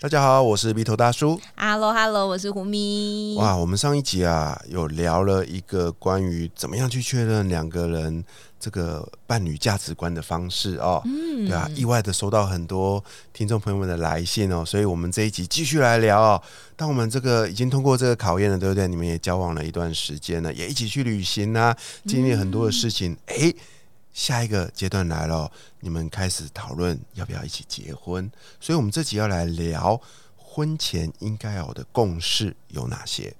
大家好，我是鼻头大叔。Hello，Hello，我是胡咪。哇，我们上一集啊，有聊了一个关于怎么样去确认两个人这个伴侣价值观的方式哦。嗯，对啊，意外的收到很多听众朋友们的来信哦，所以我们这一集继续来聊哦。当我们这个已经通过这个考验了，对不对？你们也交往了一段时间了，也一起去旅行啊，经历很多的事情。哎。下一个阶段来了，你们开始讨论要不要一起结婚，所以我们这集要来聊婚前应该有的共识有哪些？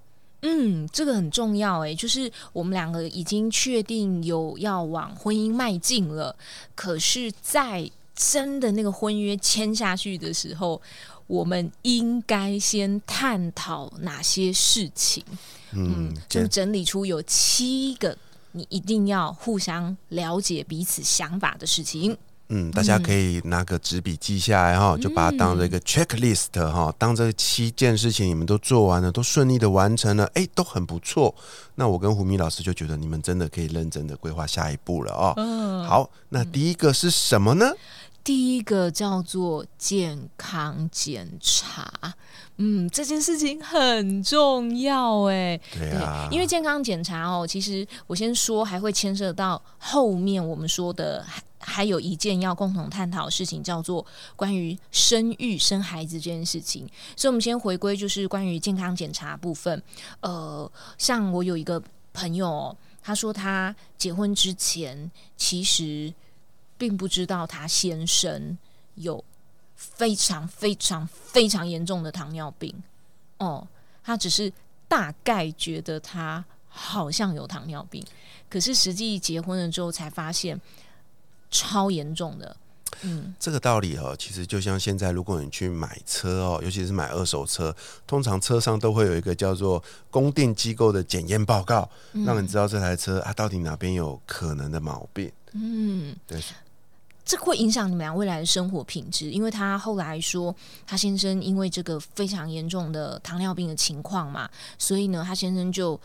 嗯，这个很重要诶，就是我们两个已经确定有要往婚姻迈进了，可是，在真的那个婚约签下去的时候，我们应该先探讨哪些事情？嗯，就整理出有七个。你一定要互相了解彼此想法的事情。嗯，大家可以拿个纸笔记下来哈，就把它当做一个 checklist 哈。当这七件事情你们都做完了，都顺利的完成了，哎，都很不错。那我跟胡明老师就觉得你们真的可以认真的规划下一步了哦。嗯，好，那第一个是什么呢？第一个叫做健康检查。嗯，这件事情很重要哎，对啊，因为健康检查哦，其实我先说还会牵涉到后面我们说的，还还有一件要共同探讨的事情，叫做关于生育生孩子这件事情。所以，我们先回归就是关于健康检查部分。呃，像我有一个朋友，他说他结婚之前其实并不知道他先生有。非常非常非常严重的糖尿病哦，他只是大概觉得他好像有糖尿病，可是实际结婚了之后才发现超严重的。嗯，这个道理哦，其实就像现在，如果你去买车哦，尤其是买二手车，通常车上都会有一个叫做供电机构的检验报告，让你知道这台车啊到底哪边有可能的毛病。嗯，对。这会影响你们俩未来的生活品质，因为他后来说，他先生因为这个非常严重的糖尿病的情况嘛，所以呢，他先生就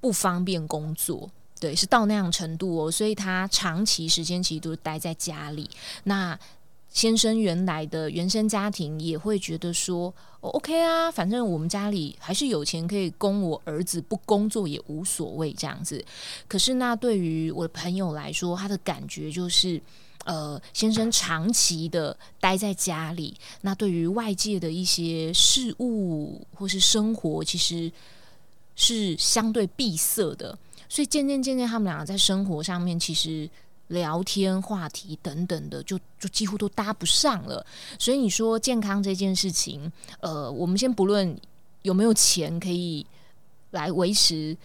不方便工作，对，是到那样程度哦，所以他长期时间其实都是待在家里。那先生原来的原生家庭也会觉得说，OK 啊，反正我们家里还是有钱可以供我儿子不工作也无所谓这样子。可是那对于我的朋友来说，他的感觉就是。呃，先生长期的待在家里，那对于外界的一些事物或是生活，其实是相对闭塞的。所以渐渐渐渐，他们两个在生活上面，其实聊天话题等等的，就就几乎都搭不上了。所以你说健康这件事情，呃，我们先不论有没有钱可以来维持。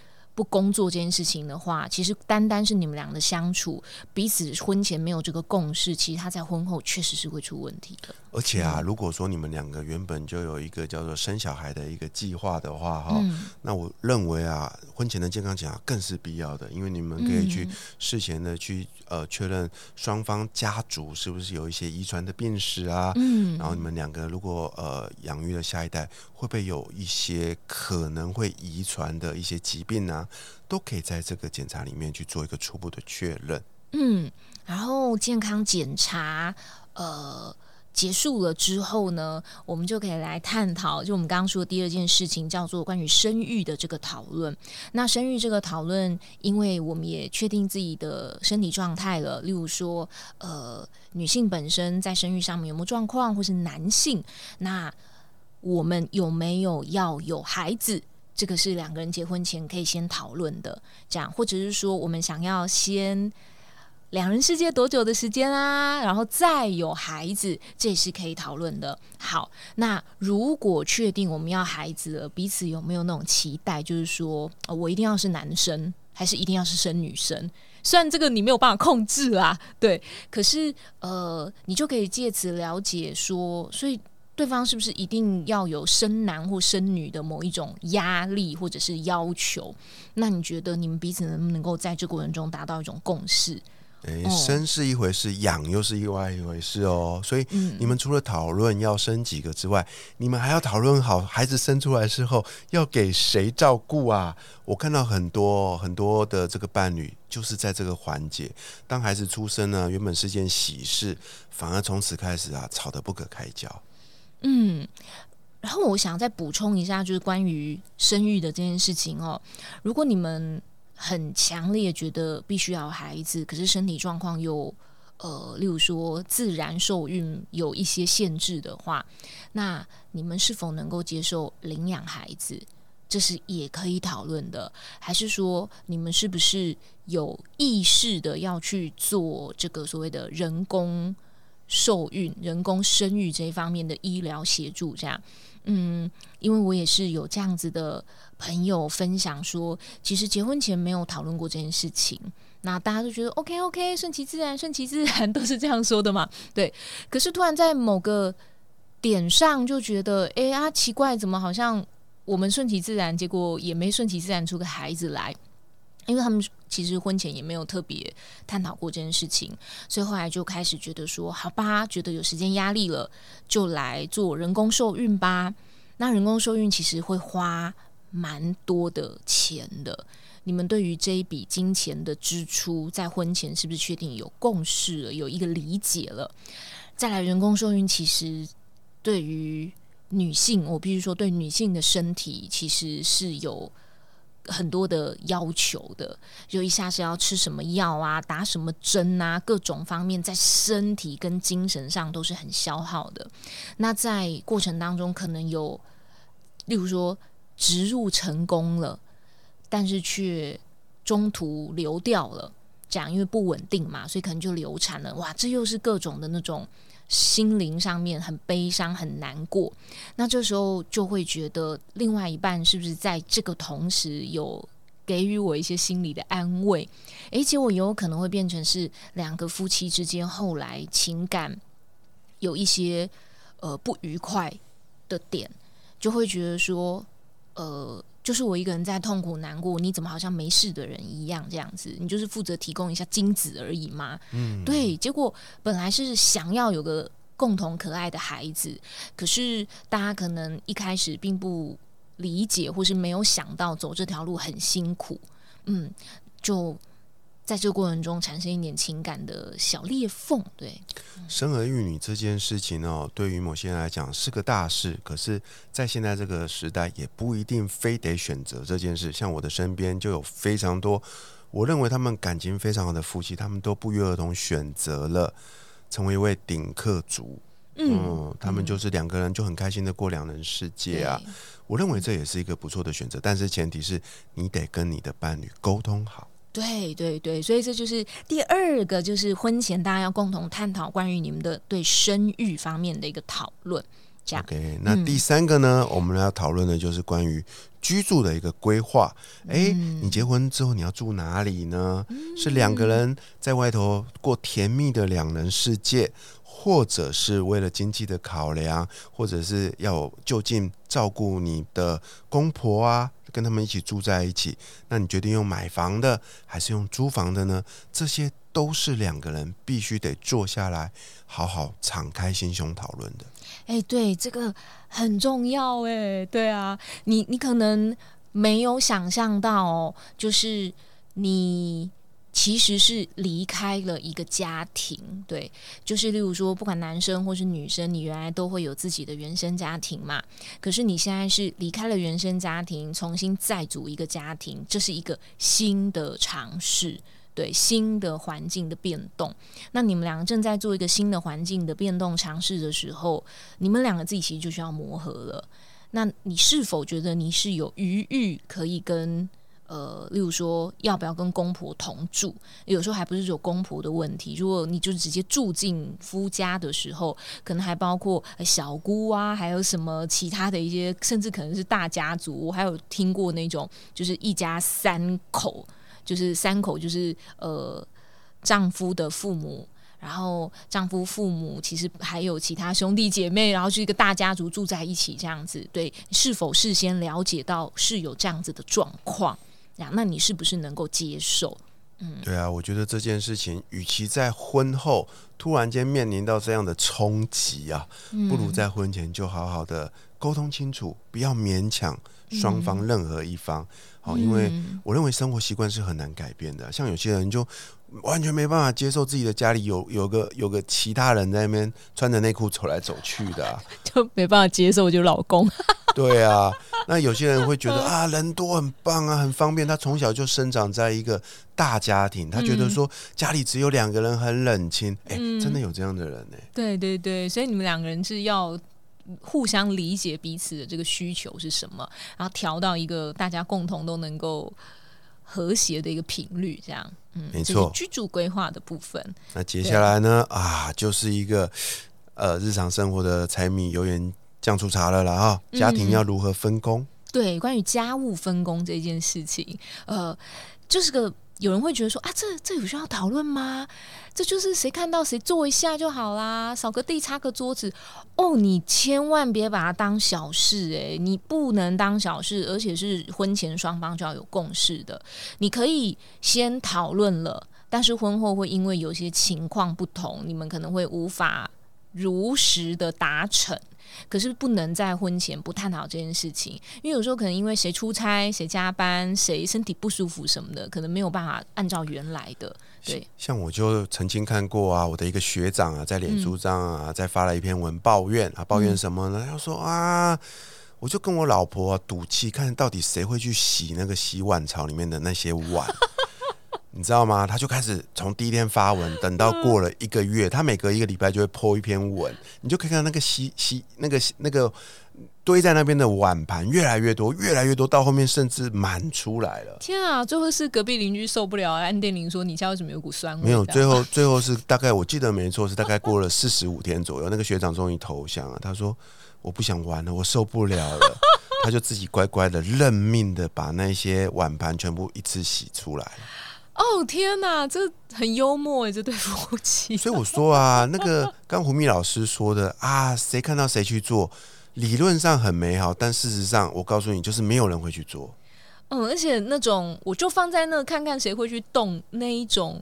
不工作这件事情的话，其实单单是你们俩的相处，彼此婚前没有这个共识，其实他在婚后确实是会出问题的。而且啊，如果说你们两个原本就有一个叫做生小孩的一个计划的话，哈，那我认为啊，婚前的健康检查更是必要的，因为你们可以去事前的去呃确认双方家族是不是有一些遗传的病史啊，嗯，然后你们两个如果呃养育了下一代，会不会有一些可能会遗传的一些疾病呢？都可以在这个检查里面去做一个初步的确认。嗯，然后健康检查呃结束了之后呢，我们就可以来探讨，就我们刚刚说的第二件事情，叫做关于生育的这个讨论。那生育这个讨论，因为我们也确定自己的身体状态了，例如说呃女性本身在生育上面有没有状况，或是男性，那我们有没有要有孩子？这个是两个人结婚前可以先讨论的，这样，或者是说我们想要先两人世界多久的时间啊，然后再有孩子，这也是可以讨论的。好，那如果确定我们要孩子了，彼此有没有那种期待，就是说我一定要是男生，还是一定要是生女生？虽然这个你没有办法控制啊，对，可是呃，你就可以借此了解说，所以。对方是不是一定要有生男或生女的某一种压力或者是要求？那你觉得你们彼此能不能够在这过程中达到一种共识？诶，生是一回事，养又是另外一回事哦。所以你们除了讨论要生几个之外，你们还要讨论好孩子生出来之后要给谁照顾啊？我看到很多很多的这个伴侣就是在这个环节，当孩子出生呢，原本是件喜事，反而从此开始啊吵得不可开交。嗯，然后我想再补充一下，就是关于生育的这件事情哦。如果你们很强烈觉得必须要孩子，可是身体状况又呃，例如说自然受孕有一些限制的话，那你们是否能够接受领养孩子？这是也可以讨论的。还是说你们是不是有意识的要去做这个所谓的人工受孕、人工生育这一方面的医疗协助？这样，嗯，因为我也是有这样子的。朋友分享说，其实结婚前没有讨论过这件事情，那大家都觉得 OK OK，顺其自然，顺其自然 都是这样说的嘛。对，可是突然在某个点上就觉得，哎啊，奇怪，怎么好像我们顺其自然，结果也没顺其自然出个孩子来？因为他们其实婚前也没有特别探讨过这件事情，所以后来就开始觉得说，好吧，觉得有时间压力了，就来做人工受孕吧。那人工受孕其实会花。蛮多的钱的，你们对于这一笔金钱的支出，在婚前是不是确定有共识了，有一个理解了？再来，人工受孕其实对于女性，我必须说，对女性的身体其实是有很多的要求的，就一下是要吃什么药啊，打什么针啊，各种方面在身体跟精神上都是很消耗的。那在过程当中，可能有，例如说。植入成功了，但是却中途流掉了，这样因为不稳定嘛，所以可能就流产了。哇，这又是各种的那种心灵上面很悲伤、很难过。那这时候就会觉得，另外一半是不是在这个同时有给予我一些心理的安慰？而且我有可能会变成是两个夫妻之间后来情感有一些呃不愉快的点，就会觉得说。呃，就是我一个人在痛苦难过，你怎么好像没事的人一样这样子？你就是负责提供一下精子而已嘛。嗯，对。结果本来是想要有个共同可爱的孩子，可是大家可能一开始并不理解，或是没有想到走这条路很辛苦。嗯，就。在这个过程中产生一点情感的小裂缝，对生儿育女这件事情哦，对于某些人来讲是个大事，可是，在现在这个时代，也不一定非得选择这件事。像我的身边就有非常多，我认为他们感情非常好的夫妻，他们都不约而同选择了成为一位顶客族。嗯，他们就是两个人就很开心的过两人世界啊。我认为这也是一个不错的选择，但是前提是你得跟你的伴侣沟通好。对对对，所以这就是第二个，就是婚前大家要共同探讨关于你们的对生育方面的一个讨论。这样，OK。那第三个呢，我们要讨论的就是关于居住的一个规划。哎，你结婚之后你要住哪里呢？是两个人在外头过甜蜜的两人世界，或者是为了经济的考量，或者是要就近照顾你的公婆啊？跟他们一起住在一起，那你决定用买房的还是用租房的呢？这些都是两个人必须得坐下来好好敞开心胸讨论的。哎，对，这个很重要。哎，对啊，你你可能没有想象到，就是你。其实是离开了一个家庭，对，就是例如说，不管男生或是女生，你原来都会有自己的原生家庭嘛。可是你现在是离开了原生家庭，重新再组一个家庭，这是一个新的尝试，对，新的环境的变动。那你们两个正在做一个新的环境的变动尝试的时候，你们两个自己其实就需要磨合了。那你是否觉得你是有余裕可以跟？呃，例如说，要不要跟公婆同住？有时候还不是只有公婆的问题。如果你就直接住进夫家的时候，可能还包括小姑啊，还有什么其他的一些，甚至可能是大家族。我还有听过那种，就是一家三口，就是三口，就是呃，丈夫的父母，然后丈夫、父母其实还有其他兄弟姐妹，然后是一个大家族住在一起这样子。对，是否事先了解到是有这样子的状况？呀，那你是不是能够接受？嗯，对啊，我觉得这件事情，与其在婚后突然间面临到这样的冲击啊，不如在婚前就好好的沟通清楚，不要勉强双方任何一方。好，因为我认为生活习惯是很难改变的。像有些人就完全没办法接受自己的家里有有个有个其他人在那边穿着内裤走来走去的，就没办法接受就老公。对啊，那有些人会觉得啊，人多很棒啊，很方便。他从小就生长在一个大家庭，他觉得说家里只有两个人很冷清。哎，真的有这样的人呢？对对对，所以你们两个人是要。互相理解彼此的这个需求是什么，然后调到一个大家共同都能够和谐的一个频率，这样，嗯，没错，居住规划的部分。那接下来呢？啊，就是一个呃日常生活的柴米油盐酱醋茶了啦哈，家庭要如何分工？对，关于家务分工这件事情，呃，就是个。有人会觉得说啊，这这有需要讨论吗？这就是谁看到谁做一下就好啦，扫个地、擦个桌子。哦，你千万别把它当小事诶，你不能当小事，而且是婚前双方就要有共识的。你可以先讨论了，但是婚后会因为有些情况不同，你们可能会无法如实的达成。可是不能在婚前不探讨这件事情，因为有时候可能因为谁出差、谁加班、谁身体不舒服什么的，可能没有办法按照原来的。对，像我就曾经看过啊，我的一个学长啊，在脸书上啊，在发了一篇文抱怨啊，抱怨什么呢？他说啊，我就跟我老婆赌气，看到底谁会去洗那个洗碗槽里面的那些碗。你知道吗？他就开始从第一天发文，等到过了一个月，他每隔一个礼拜就会破一篇文，你就可以看到那个洗洗那个那个堆在那边的碗盘越来越多，越来越多，到后面甚至满出来了。天啊！最后是隔壁邻居受不了，按电铃说：“你家为什么有股酸味？”没有，最后最后是大概我记得没错，是大概过了四十五天左右，那个学长终于投降了。他说：“我不想玩了，我受不了了。” 他就自己乖乖的认命的把那些碗盘全部一次洗出来。哦天哪，这很幽默哎，这对夫妻。所以我说啊，那个刚胡蜜老师说的啊，谁看到谁去做，理论上很美好，但事实上，我告诉你，就是没有人会去做。嗯，而且那种我就放在那看看谁会去动那一种。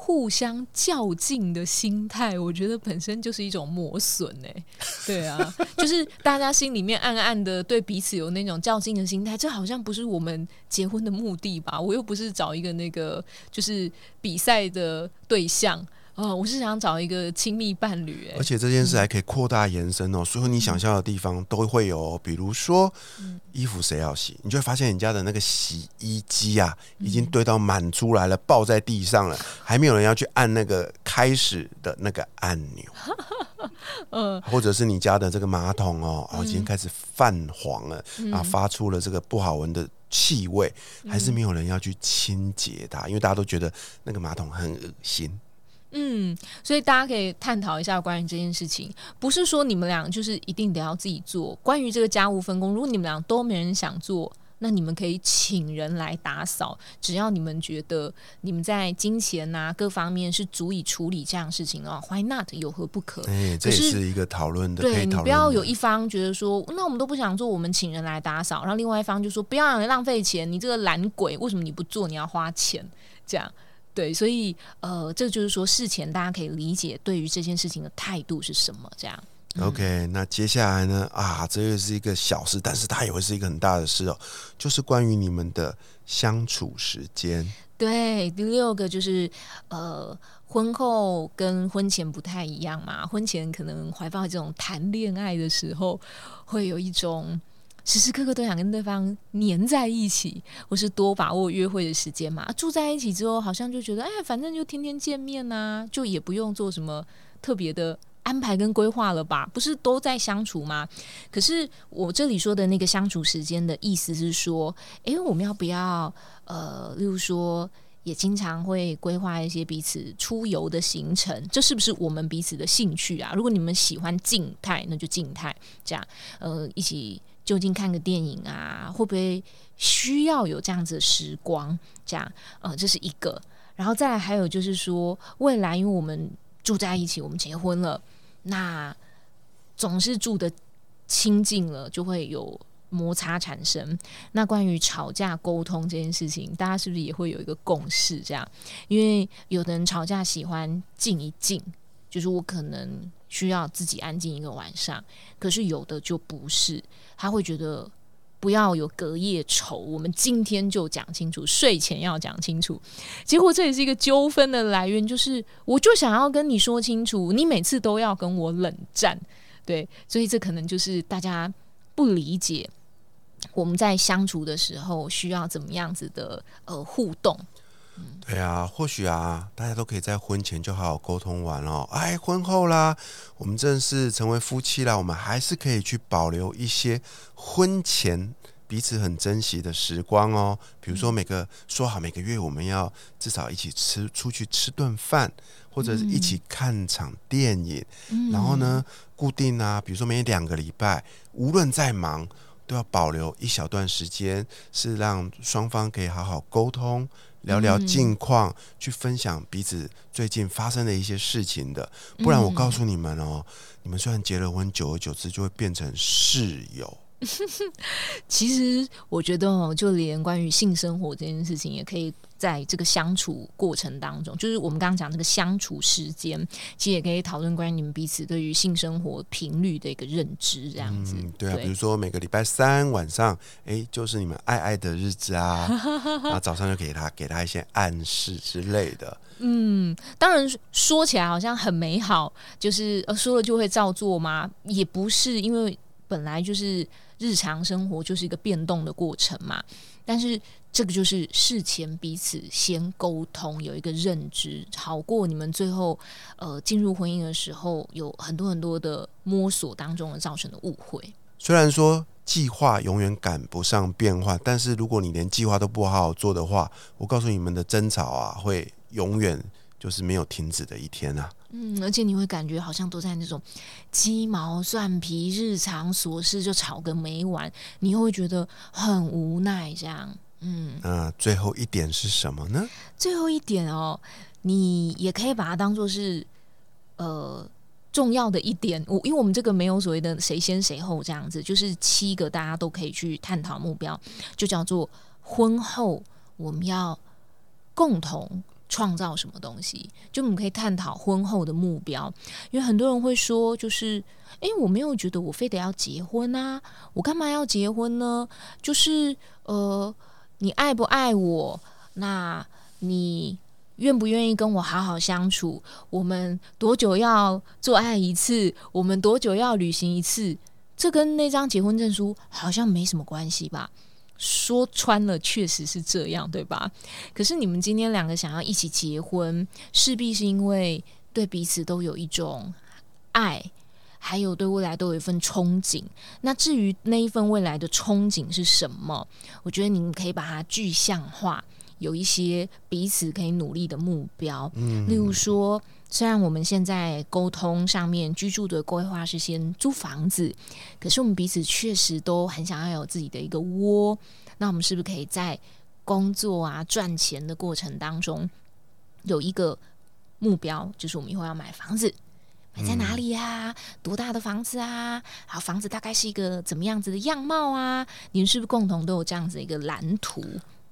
互相较劲的心态，我觉得本身就是一种磨损哎，对啊，就是大家心里面暗暗的对彼此有那种较劲的心态，这好像不是我们结婚的目的吧？我又不是找一个那个就是比赛的对象。哦，我是想找一个亲密伴侣，而且这件事还可以扩大延伸哦，所有你想象的地方都会有，比如说衣服谁要洗，你就会发现你家的那个洗衣机啊，已经堆到满出来了，抱在地上了，还没有人要去按那个开始的那个按钮，嗯，或者是你家的这个马桶哦，哦，已经开始泛黄了，啊，发出了这个不好闻的气味，还是没有人要去清洁它，因为大家都觉得那个马桶很恶心。嗯，所以大家可以探讨一下关于这件事情，不是说你们俩就是一定得要自己做。关于这个家务分工，如果你们俩都没人想做，那你们可以请人来打扫。只要你们觉得你们在金钱呐各方面是足以处理这样事情 的话，Why not？有何不可？哎，这也是一个讨论的。对你不要有一方觉得说，那我们都不想做，我们请人来打扫，然后另外一方就说不要浪费钱，你这个懒鬼，为什么你不做？你要花钱这样。对，所以呃，这就是说事前大家可以理解对于这件事情的态度是什么。这样，OK，那接下来呢？啊，这又是一个小事，但是它也会是一个很大的事哦，就是关于你们的相处时间。对，第六个就是呃，婚后跟婚前不太一样嘛。婚前可能怀抱这种谈恋爱的时候，会有一种。时时刻刻都想跟对方黏在一起，或是多把握约会的时间嘛。住在一起之后，好像就觉得，哎，反正就天天见面呐，就也不用做什么特别的安排跟规划了吧？不是都在相处吗？可是我这里说的那个相处时间的意思是说，哎，我们要不要呃，例如说，也经常会规划一些彼此出游的行程？这是不是我们彼此的兴趣啊？如果你们喜欢静态，那就静态，这样呃，一起。就近看个电影啊，会不会需要有这样子的时光？这样，呃，这是一个。然后再来还有就是说，未来因为我们住在一起，我们结婚了，那总是住的亲近了，就会有摩擦产生。那关于吵架沟通这件事情，大家是不是也会有一个共识？这样，因为有的人吵架喜欢静一静，就是我可能需要自己安静一个晚上，可是有的就不是，他会觉得。不要有隔夜仇，我们今天就讲清楚，睡前要讲清楚。结果这也是一个纠纷的来源，就是我就想要跟你说清楚，你每次都要跟我冷战，对，所以这可能就是大家不理解我们在相处的时候需要怎么样子的呃互动。对啊，或许啊，大家都可以在婚前就好好沟通完哦。哎，婚后啦，我们正式成为夫妻啦，我们还是可以去保留一些婚前彼此很珍惜的时光哦。比如说，每个说好每个月我们要至少一起吃出去吃顿饭，或者是一起看场电影。然后呢，固定啊，比如说每两个礼拜，无论再忙，都要保留一小段时间，是让双方可以好好沟通。聊聊近况，去分享彼此最近发生的一些事情的。不然我告诉你们哦，你们虽然结了婚，久而久之就会变成室友。其实我觉得哦，就连关于性生活这件事情，也可以在这个相处过程当中，就是我们刚刚讲这个相处时间，其实也可以讨论关于你们彼此对于性生活频率的一个认知，这样子。对啊，比如说每个礼拜三晚上，哎，就是你们爱爱的日子啊，然 后早上就给他给他一些暗示之类的。嗯，当然说起来好像很美好，就是呃说了就会照做吗？也不是，因为本来就是。日常生活就是一个变动的过程嘛，但是这个就是事前彼此先沟通，有一个认知，好过你们最后呃进入婚姻的时候有很多很多的摸索当中的造成的误会。虽然说计划永远赶不上变化，但是如果你连计划都不好好做的话，我告诉你们的争吵啊，会永远就是没有停止的一天啊。嗯，而且你会感觉好像都在那种鸡毛蒜皮、日常琐事就吵个没完，你会觉得很无奈。这样，嗯，那最后一点是什么呢？最后一点哦，你也可以把它当做是呃重要的一点。我因为我们这个没有所谓的谁先谁后这样子，就是七个大家都可以去探讨目标，就叫做婚后我们要共同。创造什么东西？就我们可以探讨婚后的目标，因为很多人会说，就是诶，我没有觉得我非得要结婚啊，我干嘛要结婚呢？就是呃，你爱不爱我？那你愿不愿意跟我好好相处？我们多久要做爱一次？我们多久要旅行一次？这跟那张结婚证书好像没什么关系吧？说穿了，确实是这样，对吧？可是你们今天两个想要一起结婚，势必是因为对彼此都有一种爱，还有对未来都有一份憧憬。那至于那一份未来的憧憬是什么，我觉得你们可以把它具象化，有一些彼此可以努力的目标。嗯，例如说。虽然我们现在沟通上面居住的规划是先租房子，可是我们彼此确实都很想要有自己的一个窝。那我们是不是可以在工作啊赚钱的过程当中有一个目标，就是我们以后要买房子，买在哪里呀？多大的房子啊？好，房子大概是一个怎么样子的样貌啊？你们是不是共同都有这样子一个蓝图？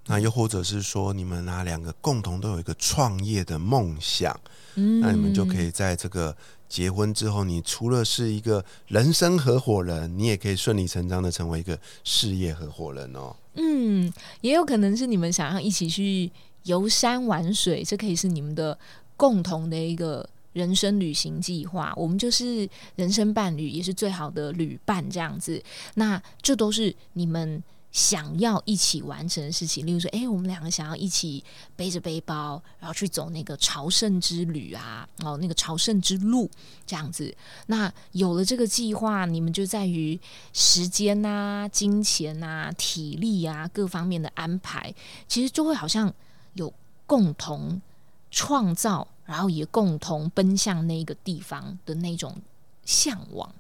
那又或者是说，你们啊两个共同都有一个创业的梦想？那你们就可以在这个结婚之后，你除了是一个人生合伙人，你也可以顺理成章的成为一个事业合伙人哦。嗯，也有可能是你们想要一起去游山玩水，这可以是你们的共同的一个人生旅行计划。我们就是人生伴侣，也是最好的旅伴，这样子。那这都是你们。想要一起完成的事情，例如说，哎，我们两个想要一起背着背包，然后去走那个朝圣之旅啊，哦，那个朝圣之路这样子。那有了这个计划，你们就在于时间啊、金钱啊、体力啊各方面的安排，其实就会好像有共同创造，然后也共同奔向那个地方的那种向往。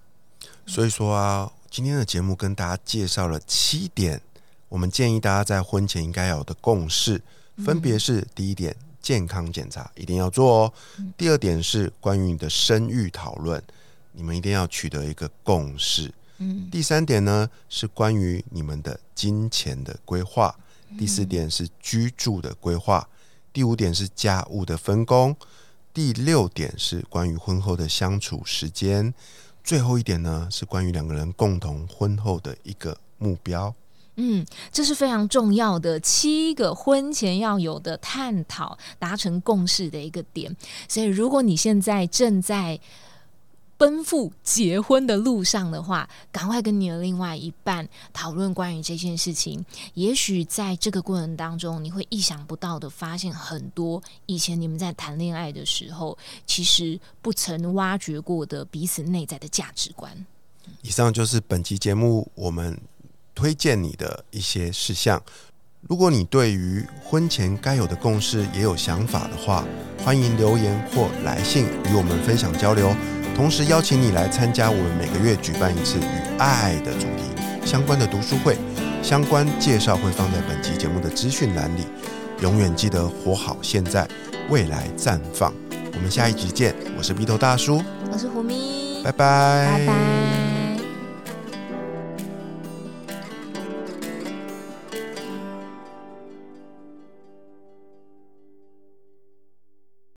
所以说啊。今天的节目跟大家介绍了七点，我们建议大家在婚前应该有的共识，分别是：第一点，健康检查一定要做哦。第二点是关于你的生育讨论，你们一定要取得一个共识。嗯。第三点呢是关于你们的金钱的规划，第四点是居住的规划，第五点是家务的分工，第六点是关于婚后的相处时间，最后一点呢是关于两个人共同婚后的一个目标。嗯，这是非常重要的七个婚前要有的探讨、达成共识的一个点。所以，如果你现在正在奔赴结婚的路上的话，赶快跟你的另外一半讨论关于这件事情。也许在这个过程当中，你会意想不到的发现很多以前你们在谈恋爱的时候，其实不曾挖掘过的彼此内在的价值观。以上就是本期节目我们推荐你的一些事项。如果你对于婚前该有的共识也有想法的话，欢迎留言或来信与我们分享交流。同时邀请你来参加我们每个月举办一次与爱的主题相关的读书会，相关介绍会放在本期节目的资讯栏里。永远记得活好现在，未来绽放。我们下一集见，我是鼻头大叔，我是胡咪，拜拜，拜拜。